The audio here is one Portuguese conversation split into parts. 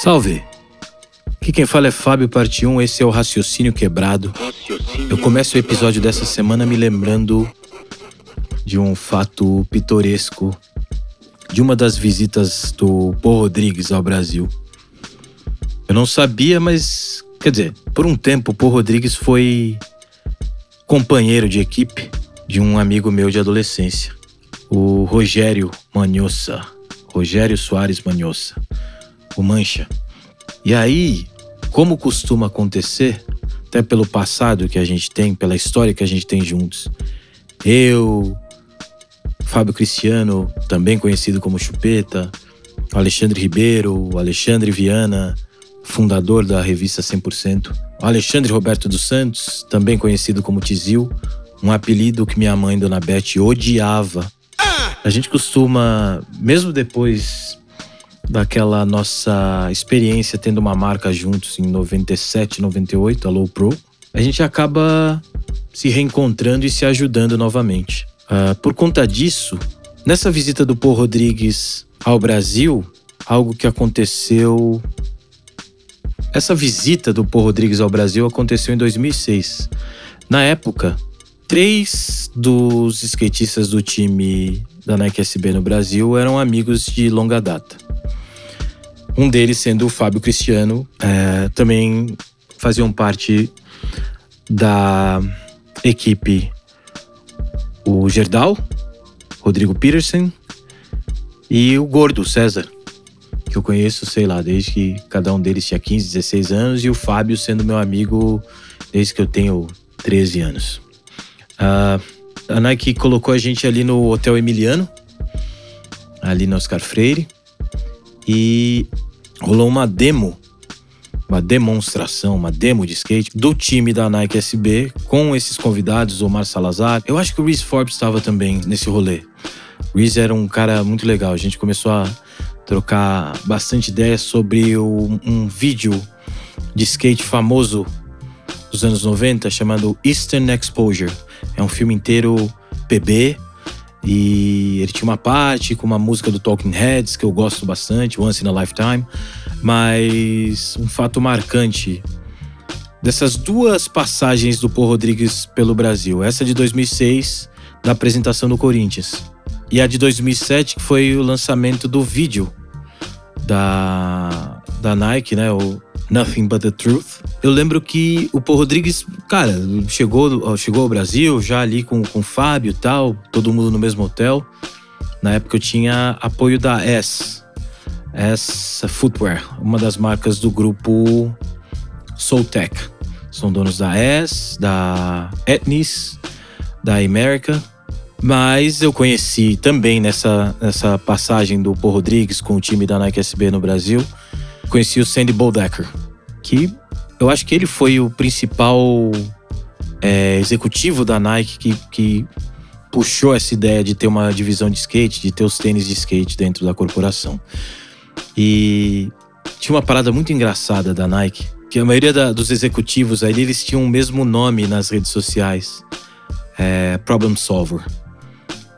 Salve! Aqui quem fala é Fábio Parte 1, esse é o Raciocínio Quebrado. Eu começo o episódio dessa semana me lembrando de um fato pitoresco de uma das visitas do Paul Rodrigues ao Brasil. Eu não sabia, mas quer dizer, por um tempo Paul Rodrigues foi companheiro de equipe de um amigo meu de adolescência, o Rogério Manhossa. Rogério Soares Manhossa, o Mancha. E aí, como costuma acontecer, até pelo passado que a gente tem, pela história que a gente tem juntos, eu, Fábio Cristiano, também conhecido como Chupeta, Alexandre Ribeiro, Alexandre Viana, fundador da revista 100%, o Alexandre Roberto dos Santos, também conhecido como Tizil, um apelido que minha mãe, Dona Beth, odiava. A gente costuma, mesmo depois daquela nossa experiência tendo uma marca juntos em 97, 98, a Low Pro, a gente acaba se reencontrando e se ajudando novamente. Uh, por conta disso, nessa visita do Paul Rodrigues ao Brasil, algo que aconteceu. Essa visita do Paul Rodrigues ao Brasil aconteceu em 2006. Na época, três dos skatistas do time da Nike SB no Brasil eram amigos de longa data. Um deles sendo o Fábio Cristiano, é, também faziam parte da equipe o Gerdau, Rodrigo Peterson e o Gordo, César, que eu conheço, sei lá, desde que cada um deles tinha 15, 16 anos, e o Fábio sendo meu amigo desde que eu tenho 13 anos. Uh, a Nike colocou a gente ali no Hotel Emiliano, ali no Oscar Freire, e rolou uma demo uma demonstração, uma demo de skate do time da Nike SB com esses convidados, Omar Salazar. Eu acho que o Reese Forbes estava também nesse rolê. O Reese era um cara muito legal. A gente começou a trocar bastante ideias sobre o, um vídeo de skate famoso dos anos 90 chamado Eastern Exposure. É um filme inteiro PB, e ele tinha uma parte com uma música do Talking Heads que eu gosto bastante, Once in a Lifetime. Mas um fato marcante dessas duas passagens do Paul Rodrigues pelo Brasil, essa de 2006, da apresentação do Corinthians, e a de 2007, que foi o lançamento do vídeo da, da Nike, né? O Nothing But the Truth. Eu lembro que o Paul Rodrigues, cara, chegou, chegou ao Brasil já ali com, com o Fábio e tal, todo mundo no mesmo hotel. Na época eu tinha apoio da S, S Footwear, uma das marcas do grupo Soultech. São donos da S, da Etnis, da America. Mas eu conheci também nessa, nessa passagem do Paul Rodrigues com o time da Nike SB no Brasil, conheci o Sandy Boldecker, que eu acho que ele foi o principal é, executivo da Nike que, que puxou essa ideia de ter uma divisão de skate, de ter os tênis de skate dentro da corporação. E tinha uma parada muito engraçada da Nike, que a maioria da, dos executivos ali, eles tinham o mesmo nome nas redes sociais. É, Problem Solver.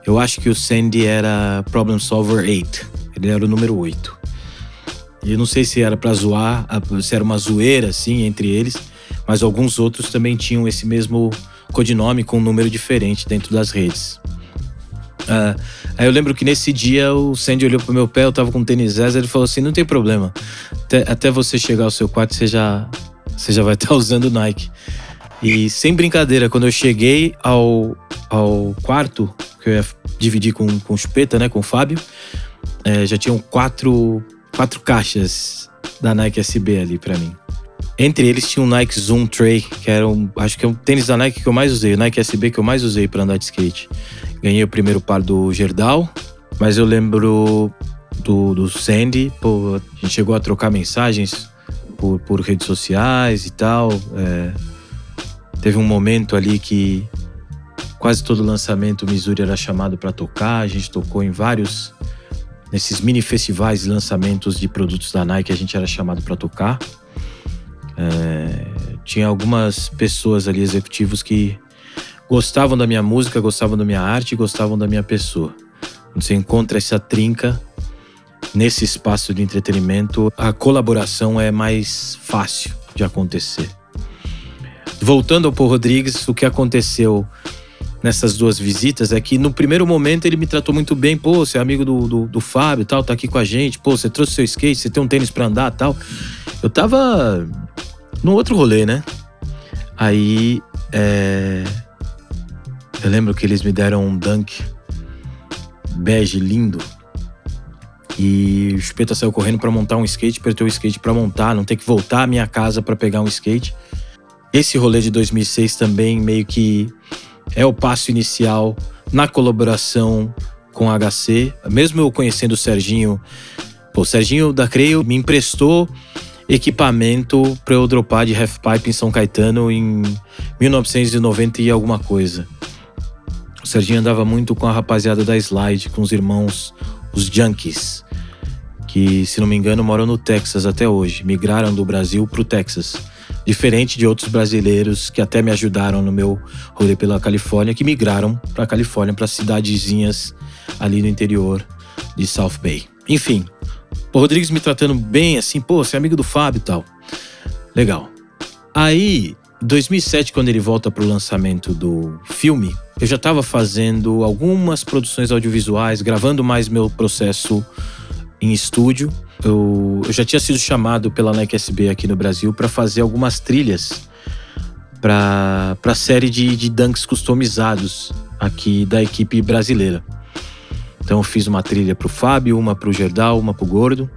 Eu acho que o Sandy era Problem Solver 8. Ele era o número 8. E eu não sei se era para zoar, se era uma zoeira assim entre eles, mas alguns outros também tinham esse mesmo codinome com um número diferente dentro das redes. Uh, aí eu lembro que nesse dia o Sandy olhou pro meu pé, eu tava com um tênis Zé, ele falou assim: não tem problema, até, até, você chegar ao seu quarto você já, você já vai estar usando Nike. E sem brincadeira, quando eu cheguei ao, ao quarto, que eu ia dividir com, com o Chupeta, né, com o Fábio, é, já tinham quatro quatro caixas da Nike SB ali para mim. Entre eles tinha um Nike Zoom Tray, que era um, acho que é um tênis da Nike que eu mais usei, o Nike SB que eu mais usei para andar de skate. Ganhei o primeiro par do Gerdau, mas eu lembro do, do Sandy, pô, a gente chegou a trocar mensagens por, por redes sociais e tal. É, teve um momento ali que quase todo lançamento o Missouri era chamado para tocar, a gente tocou em vários nesses mini festivais e lançamentos de produtos da Nike a gente era chamado para tocar. É, tinha algumas pessoas ali, executivos, que gostavam da minha música, gostavam da minha arte, gostavam da minha pessoa. Quando você encontra essa trinca, nesse espaço de entretenimento, a colaboração é mais fácil de acontecer. Voltando ao Paul Rodrigues, o que aconteceu nessas duas visitas é que no primeiro momento ele me tratou muito bem. Pô, você é amigo do, do, do Fábio tal, tá aqui com a gente. Pô, você trouxe seu skate, você tem um tênis pra andar tal. Eu tava no outro rolê, né? Aí, é... eu lembro que eles me deram um dunk bege lindo. E o Chupeta saiu correndo para montar um skate, apertou o skate para montar, não ter que voltar à minha casa para pegar um skate. Esse rolê de 2006 também meio que é o passo inicial na colaboração com a HC. Mesmo eu conhecendo o Serginho, pô, o Serginho da Creio me emprestou equipamento para eu dropar de half pipe em São Caetano em 1990 e alguma coisa. O Serginho andava muito com a rapaziada da Slide, com os irmãos, os Junkies, que, se não me engano, moram no Texas até hoje. Migraram do Brasil pro Texas. Diferente de outros brasileiros que até me ajudaram no meu rolê pela Califórnia, que migraram pra Califórnia, para cidadezinhas ali no interior de South Bay. Enfim, o Rodrigues me tratando bem, assim, pô, você é amigo do Fábio e tal. Legal. Aí, 2007, quando ele volta pro lançamento do filme, eu já estava fazendo algumas produções audiovisuais, gravando mais meu processo em estúdio. Eu, eu já tinha sido chamado pela Nike SB aqui no Brasil para fazer algumas trilhas para a série de, de dunks customizados aqui da equipe brasileira. Então eu fiz uma trilha para o Fábio, uma para o Gerdau, uma para o Gordo.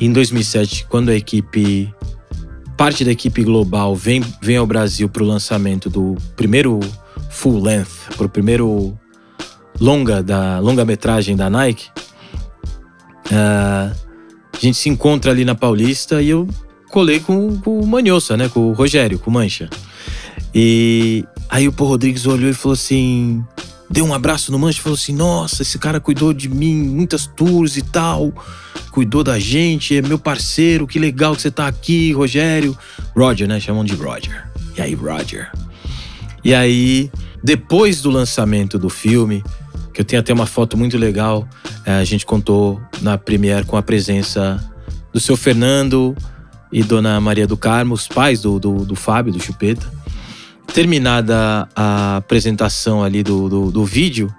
E em 2007, quando a equipe, parte da equipe global vem, vem ao Brasil para o lançamento do primeiro full length, para o primeiro longa da longa metragem da Nike, uh, a gente se encontra ali na Paulista e eu colei com, com o Manhoça, né, com o Rogério, com o Mancha. E aí o Paul Rodrigues olhou e falou assim: deu um abraço no Mancha e falou assim: Nossa, esse cara cuidou de mim, muitas tours e tal, cuidou da gente, é meu parceiro, que legal que você tá aqui, Rogério. Roger, né? Chamam de Roger. E aí, Roger. E aí, depois do lançamento do filme, que eu tenho até uma foto muito legal, é, a gente contou na Premiere com a presença do seu Fernando e Dona Maria do Carmo, os pais do, do, do Fábio, do Chupeta terminada a apresentação ali do, do, do vídeo,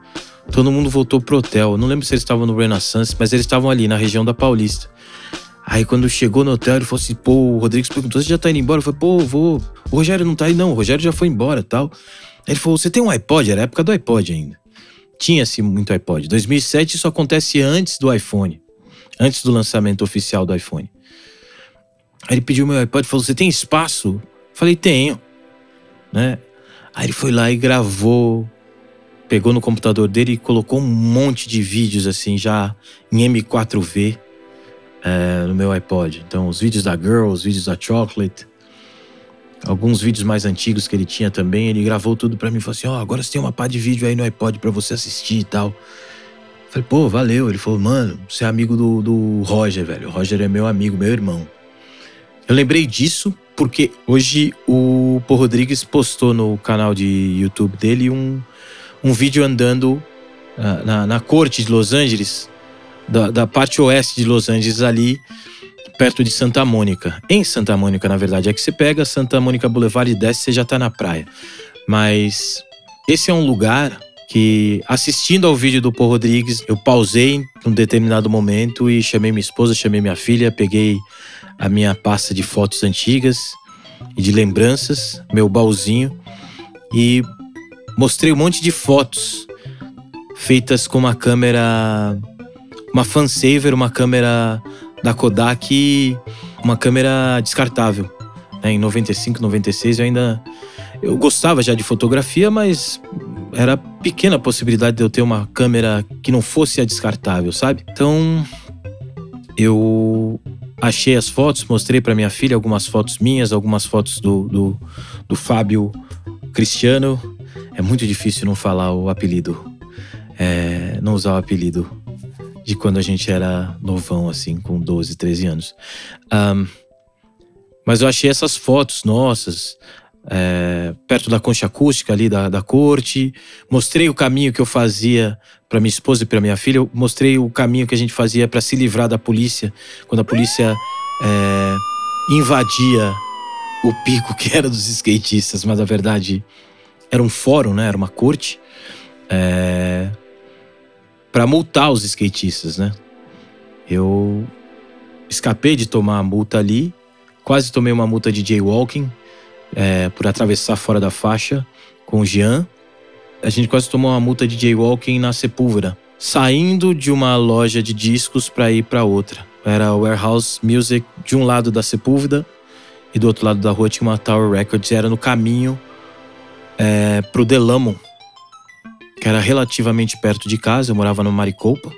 todo mundo voltou pro hotel. não lembro se eles estavam no Renaissance, mas eles estavam ali na região da Paulista. Aí quando chegou no hotel, ele falou assim: pô, o Rodrigues perguntou: você já tá indo embora? Eu falei: pô, vou. O Rogério não tá aí, não. O Rogério já foi embora tal. Aí ele falou: você tem um iPod? Era a época do iPod ainda. Tinha-se muito iPod. 2007 isso acontece antes do iPhone. Antes do lançamento oficial do iPhone. Aí ele pediu meu iPod e falou: você tem espaço? Falei: tenho né? Aí ele foi lá e gravou, pegou no computador dele e colocou um monte de vídeos assim já em M4V é, no meu iPod. Então os vídeos da Girl, os vídeos da Chocolate, alguns vídeos mais antigos que ele tinha também, ele gravou tudo para mim e falou assim: "Ó, oh, agora você tem uma pá de vídeo aí no iPod para você assistir e tal". falei, pô, valeu. Ele falou, mano, você é amigo do, do Roger, velho. O Roger é meu amigo, meu irmão. Eu lembrei disso porque hoje o Paul Rodrigues postou no canal de YouTube dele um, um vídeo andando uh, na, na corte de Los Angeles, da, da parte oeste de Los Angeles, ali perto de Santa Mônica. Em Santa Mônica, na verdade, é que você pega Santa Mônica Boulevard e desce, você já tá na praia. Mas esse é um lugar que, assistindo ao vídeo do Paul Rodrigues, eu pausei num determinado momento e chamei minha esposa, chamei minha filha, peguei a minha pasta de fotos antigas e de lembranças, meu baúzinho, e mostrei um monte de fotos feitas com uma câmera, uma fansaver, uma câmera da Kodak, uma câmera descartável. Né? Em 95, 96 eu ainda eu gostava já de fotografia, mas era pequena a possibilidade de eu ter uma câmera que não fosse a descartável, sabe? Então eu achei as fotos, mostrei para minha filha algumas fotos minhas, algumas fotos do, do, do, Fábio Cristiano. É muito difícil não falar o apelido, é, não usar o apelido de quando a gente era novão, assim, com 12, 13 anos. Um, mas eu achei essas fotos nossas, é, perto da concha acústica ali da, da corte. Mostrei o caminho que eu fazia para minha esposa e para minha filha. Eu mostrei o caminho que a gente fazia para se livrar da polícia quando a polícia é, invadia o pico que era dos skatistas, mas na verdade era um fórum, né? Era uma corte é, para multar os skatistas, né? Eu escapei de tomar a multa ali, quase tomei uma multa de jaywalking é, por atravessar fora da faixa com o Jean. A gente quase tomou uma multa de jaywalking na Sepúlveda, saindo de uma loja de discos para ir para outra. Era o Warehouse Music de um lado da Sepúlveda e do outro lado da rua tinha uma Tower Records. Era no caminho é, pro Delamo, que era relativamente perto de casa. Eu morava no Maricopa.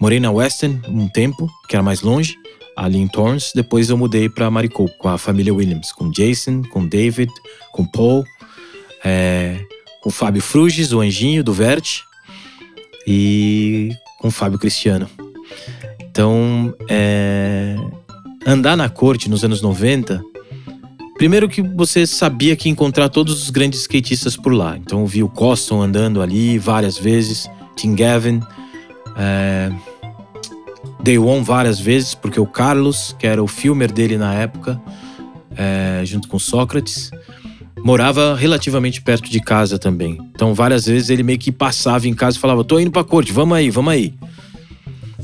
Morei na Western um tempo, que era mais longe, ali em Torrance. Depois eu mudei para Maricopa com a família Williams, com Jason, com David, com Paul, é, com Fábio Fruges, o anjinho do Verte, e com Fábio Cristiano. Então, é, andar na corte nos anos 90 Primeiro que você sabia que ia encontrar todos os grandes skatistas por lá. Então eu vi o Coston andando ali várias vezes, Tim Gavin, é, Day One várias vezes, porque o Carlos, que era o filmer dele na época, é, junto com Sócrates, morava relativamente perto de casa também. Então várias vezes ele meio que passava em casa e falava: tô indo pra corte, vamos aí, vamos aí.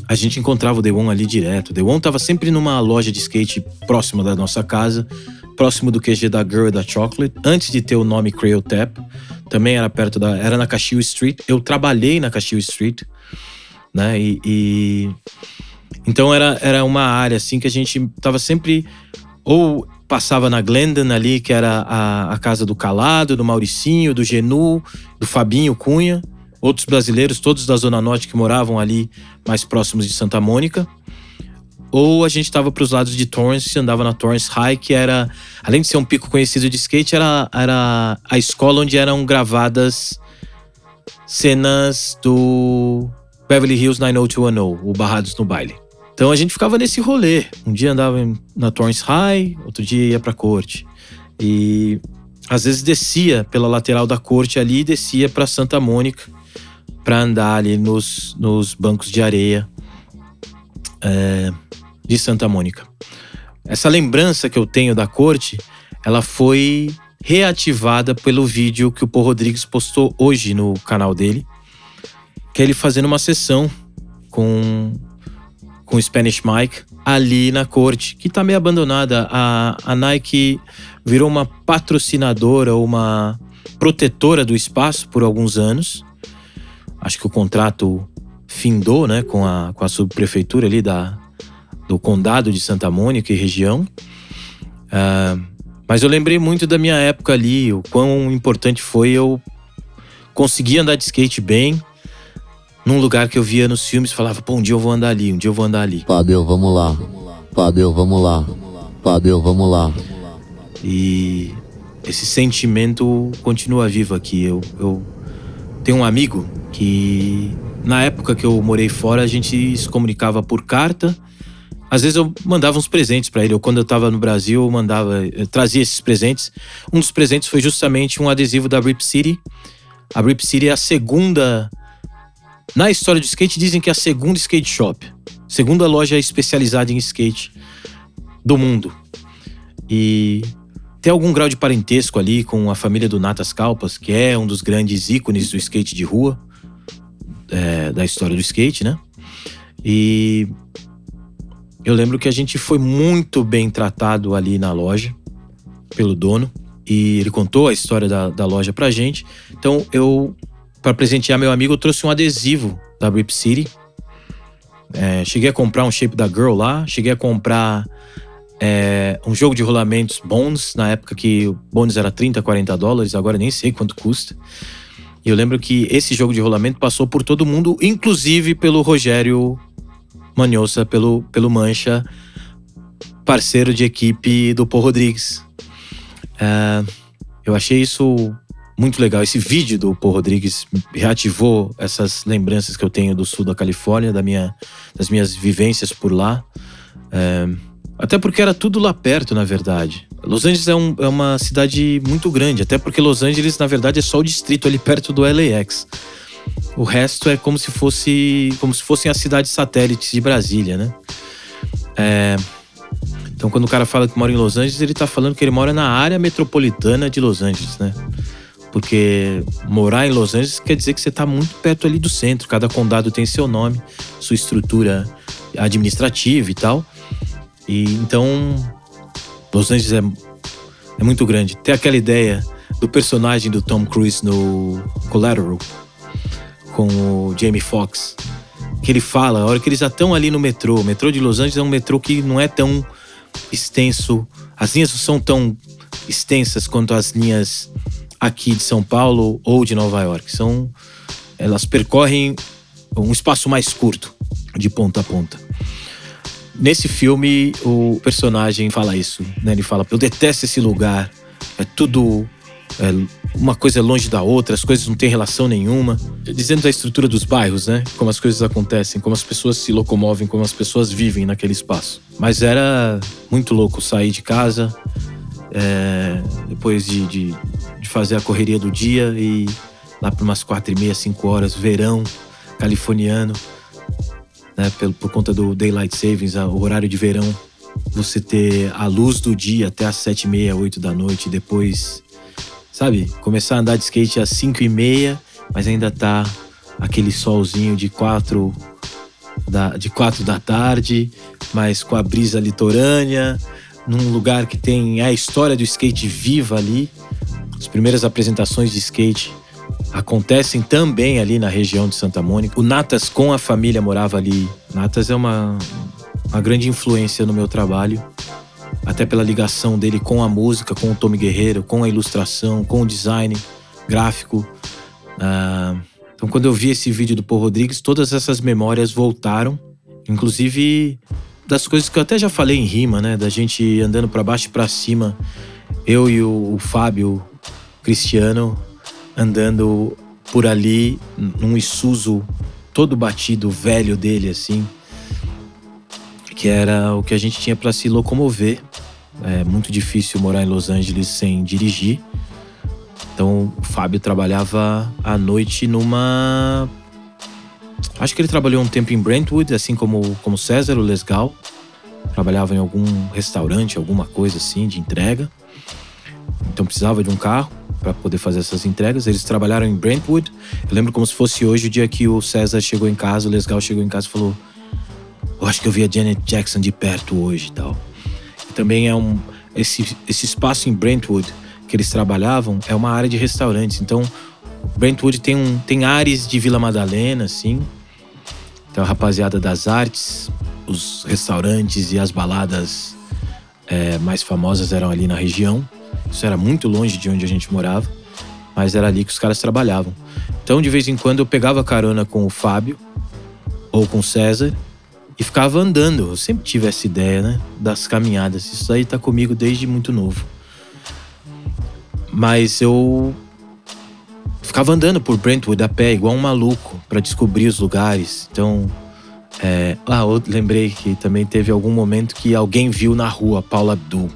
A gente encontrava o One ali direto. O One tava sempre numa loja de skate próxima da nossa casa próximo do QG da Girl e da Chocolate, antes de ter o nome Crail Tap. Também era perto da. Era na Caxiu Street. Eu trabalhei na Caxiu Street, né? E. e então era, era uma área assim que a gente tava sempre. Ou passava na Glendon ali, que era a, a casa do Calado, do Mauricinho, do Genu, do Fabinho Cunha. Outros brasileiros, todos da Zona Norte que moravam ali mais próximos de Santa Mônica ou a gente estava para os lados de Torrance, andava na Torrance High, que era, além de ser um pico conhecido de skate, era, era a escola onde eram gravadas cenas do Beverly Hills 90210, o Barrados no Baile. Então a gente ficava nesse rolê. Um dia andava na Torrance High, outro dia ia pra corte. E às vezes descia pela lateral da corte ali e descia para Santa Mônica para andar ali nos, nos bancos de areia. É, de Santa Mônica. Essa lembrança que eu tenho da corte, ela foi reativada pelo vídeo que o Paul Rodrigues postou hoje no canal dele, que é ele fazendo uma sessão com com o Spanish Mike ali na corte, que tá meio abandonada. A, a Nike virou uma patrocinadora, uma protetora do espaço por alguns anos. Acho que o contrato findou, né, com a, com a subprefeitura ali da, do condado de Santa Mônica e região. Uh, mas eu lembrei muito da minha época ali, o quão importante foi eu conseguir andar de skate bem, num lugar que eu via nos filmes falava, pô, um dia eu vou andar ali, um dia eu vou andar ali. Fábio, vamos lá. Fábio, vamos lá. Fábio, vamos lá. E esse sentimento continua vivo aqui. Eu, eu tenho um amigo que, na época que eu morei fora, a gente se comunicava por carta às vezes eu mandava uns presentes para ele. Ou quando eu tava no Brasil, eu mandava, eu trazia esses presentes. Um dos presentes foi justamente um adesivo da Rip City. A Rip City é a segunda. Na história do skate, dizem que é a segunda skate shop. Segunda loja especializada em skate do mundo. E tem algum grau de parentesco ali com a família do Natas Calpas, que é um dos grandes ícones do skate de rua, é, da história do skate, né? E eu lembro que a gente foi muito bem tratado ali na loja pelo dono e ele contou a história da, da loja pra gente. Então eu, para presentear meu amigo, eu trouxe um adesivo da Rip City. É, cheguei a comprar um shape da Girl lá, cheguei a comprar é, um jogo de rolamentos Bones, na época que o Bones era 30, 40 dólares, agora nem sei quanto custa. E eu lembro que esse jogo de rolamento passou por todo mundo, inclusive pelo Rogério Manhosa pelo, pelo Mancha, parceiro de equipe do Paul Rodrigues. É, eu achei isso muito legal. Esse vídeo do Paul Rodrigues reativou essas lembranças que eu tenho do sul da Califórnia, da minha, das minhas vivências por lá. É, Até porque era tudo lá perto, na verdade. Los Angeles é, um, é, uma cidade muito grande, até porque Los Angeles, na verdade, é só o distrito ali perto do LAX. O resto é como se fosse como se fossem as cidades satélites de Brasília, né? É, então, quando o cara fala que mora em Los Angeles, ele tá falando que ele mora na área metropolitana de Los Angeles, né? Porque morar em Los Angeles quer dizer que você está muito perto ali do centro. Cada condado tem seu nome, sua estrutura administrativa e tal. E então, Los Angeles é, é muito grande. Tem aquela ideia do personagem do Tom Cruise no Collateral com o Jamie Foxx, que ele fala, a hora que eles já estão ali no metrô, o metrô de Los Angeles é um metrô que não é tão extenso, as linhas não são tão extensas quanto as linhas aqui de São Paulo ou de Nova York. São, elas percorrem um espaço mais curto, de ponta a ponta. Nesse filme, o personagem fala isso, né? Ele fala: Eu detesto esse lugar, é tudo. É, uma coisa é longe da outra, as coisas não têm relação nenhuma. Dizendo da estrutura dos bairros, né? Como as coisas acontecem, como as pessoas se locomovem, como as pessoas vivem naquele espaço. Mas era muito louco sair de casa, é, depois de, de, de, fazer a correria do dia e lá para umas quatro e meia, cinco horas, verão californiano, né, por, por conta do Daylight Savings, o horário de verão, você ter a luz do dia até as sete e meia, oito da noite, depois, sabe, começar a andar de skate às cinco e meia, mas ainda tá aquele solzinho de quatro da, de quatro da tarde, mas com a brisa litorânea, num lugar que tem a história do skate viva ali. As primeiras apresentações de skate acontecem também ali na região de Santa Mônica. O Natas com a família morava ali. Natas é uma, uma grande influência no meu trabalho, até pela ligação dele com a música, com o Tommy Guerreiro, com a ilustração, com o design gráfico. Ah, então, quando eu vi esse vídeo do Paul Rodrigues, todas essas memórias voltaram, inclusive das coisas que eu até já falei em rima, né? Da gente andando para baixo e para cima, eu e o, o Fábio Cristiano andando por ali num Isuzu todo batido, velho dele assim, que era o que a gente tinha para se locomover. É muito difícil morar em Los Angeles sem dirigir. Então o Fábio trabalhava à noite numa Acho que ele trabalhou um tempo em Brentwood, assim como, como César, o Lesgal. Trabalhava em algum restaurante, alguma coisa assim, de entrega. Então precisava de um carro para poder fazer essas entregas. Eles trabalharam em Brentwood. Eu lembro como se fosse hoje o dia que o César chegou em casa, o Lesgal chegou em casa e falou: Eu acho que eu vi a Janet Jackson de perto hoje e tal. Também é um. Esse, esse espaço em Brentwood que eles trabalhavam é uma área de restaurantes. Então, Brentwood tem, um, tem áreas de Vila Madalena, assim. Então, a rapaziada das artes, os restaurantes e as baladas é, mais famosas eram ali na região. Isso era muito longe de onde a gente morava, mas era ali que os caras trabalhavam. Então, de vez em quando, eu pegava carona com o Fábio ou com o César e ficava andando. Eu sempre tive essa ideia, né? Das caminhadas. Isso aí tá comigo desde muito novo. Mas eu ficava andando por Brentwood a pé, igual um maluco, para descobrir os lugares. Então, é, ah, eu lembrei que também teve algum momento que alguém viu na rua Paula Abdul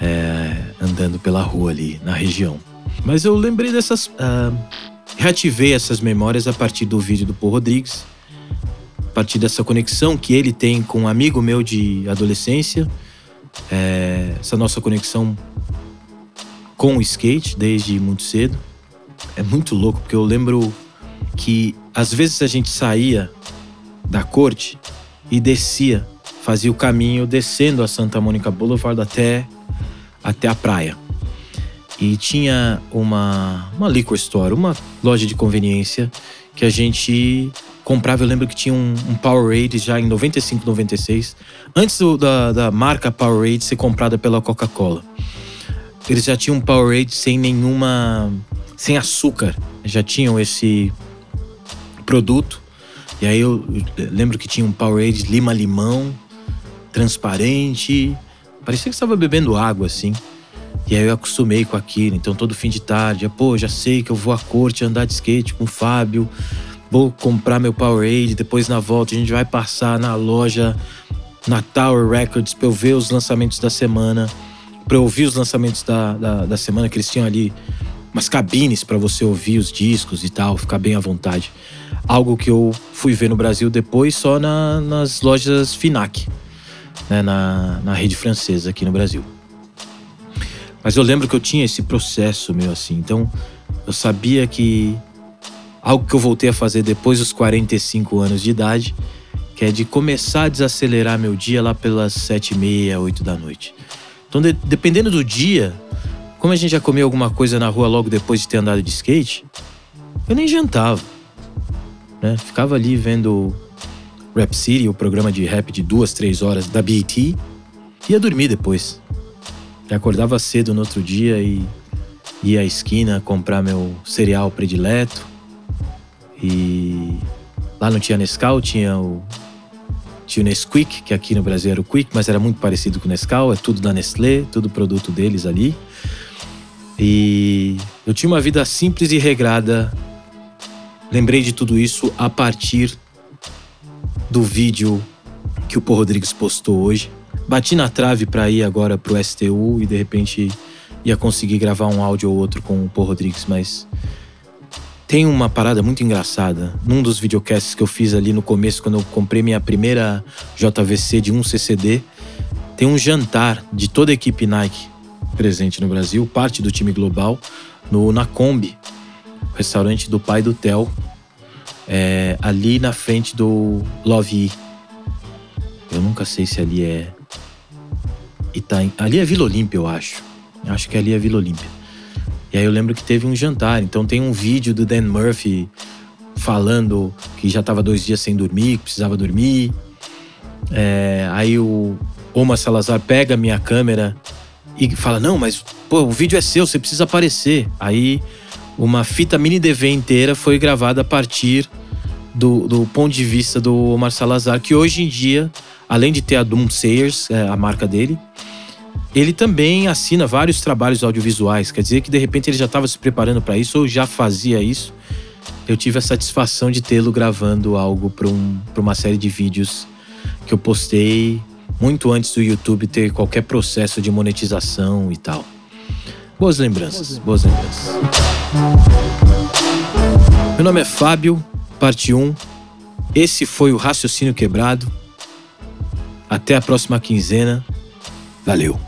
é, andando pela rua ali na região. Mas eu lembrei dessas. Uh, reativei essas memórias a partir do vídeo do Paul Rodrigues, partir dessa conexão que ele tem com um amigo meu de adolescência, é, essa nossa conexão com o skate desde muito cedo é muito louco, porque eu lembro que às vezes a gente saía da corte e descia, fazia o caminho descendo a Santa Mônica Boulevard até, até a praia. E tinha uma, uma liquor store, uma loja de conveniência que a gente comprava. Eu lembro que tinha um, um Powerade já em 95, 96, antes do, da, da marca Powerade ser comprada pela Coca-Cola. Eles já tinham um Powerade sem nenhuma sem açúcar. Já tinham esse produto. E aí eu lembro que tinha um Powerade lima-limão, transparente. Parecia que estava bebendo água, assim. E aí eu acostumei com aquilo. Então todo fim de tarde, pô, já sei que eu vou à corte andar de skate com o Fábio. Vou comprar meu Powerade, depois na volta a gente vai passar na loja na Tower Records pra eu ver os lançamentos da semana, pra eu ouvir os lançamentos da, da, da semana, que eles tinham ali umas cabines para você ouvir os discos e tal, ficar bem à vontade. Algo que eu fui ver no Brasil depois só na, nas lojas Finac, né, na, na rede francesa aqui no Brasil. Mas eu lembro que eu tinha esse processo meu assim, então eu sabia que algo que eu voltei a fazer depois dos 45 anos de idade, que é de começar a desacelerar meu dia lá pelas sete e meia, oito da noite. Então, de, dependendo do dia, como a gente já comeu alguma coisa na rua logo depois de ter andado de skate, eu nem jantava. Né? Ficava ali vendo Rap City, o programa de rap de duas, três horas da BET, ia dormir depois. Acordava cedo no outro dia e ia à esquina comprar meu cereal predileto. E lá não tinha Nescau, tinha o tinha o Nesquik, que aqui no Brasil era o Quick, mas era muito parecido com o Nescau, é tudo da Nestlé, tudo produto deles ali. E eu tinha uma vida simples e regrada. Lembrei de tudo isso a partir do vídeo que o Paul Rodrigues postou hoje. Bati na trave para ir agora pro STU e de repente ia conseguir gravar um áudio ou outro com o Paul Rodrigues, mas tem uma parada muito engraçada. Num dos videocasts que eu fiz ali no começo, quando eu comprei minha primeira JVC de 1 CCD, tem um jantar de toda a equipe Nike presente no Brasil, parte do time global, no na Kombi, restaurante do pai do Theo, é, ali na frente do Love Eu nunca sei se ali é Itaim. Ali é Vila Olímpia, eu acho. Eu acho que ali é Vila Olímpia. E aí eu lembro que teve um jantar, então tem um vídeo do Dan Murphy falando que já estava dois dias sem dormir, que precisava dormir. É, aí o Omar Salazar pega a minha câmera e fala: Não, mas pô, o vídeo é seu, você precisa aparecer. Aí uma fita mini DV inteira foi gravada a partir do, do ponto de vista do Omar Salazar, que hoje em dia, além de ter a Doom Sayers, é, a marca dele, ele também assina vários trabalhos audiovisuais. Quer dizer que de repente ele já estava se preparando para isso ou já fazia isso. Eu tive a satisfação de tê-lo gravando algo para um, uma série de vídeos que eu postei muito antes do YouTube ter qualquer processo de monetização e tal. Boas lembranças, boas lembranças. Meu nome é Fábio, parte 1. Esse foi o Raciocínio Quebrado. Até a próxima quinzena. Valeu.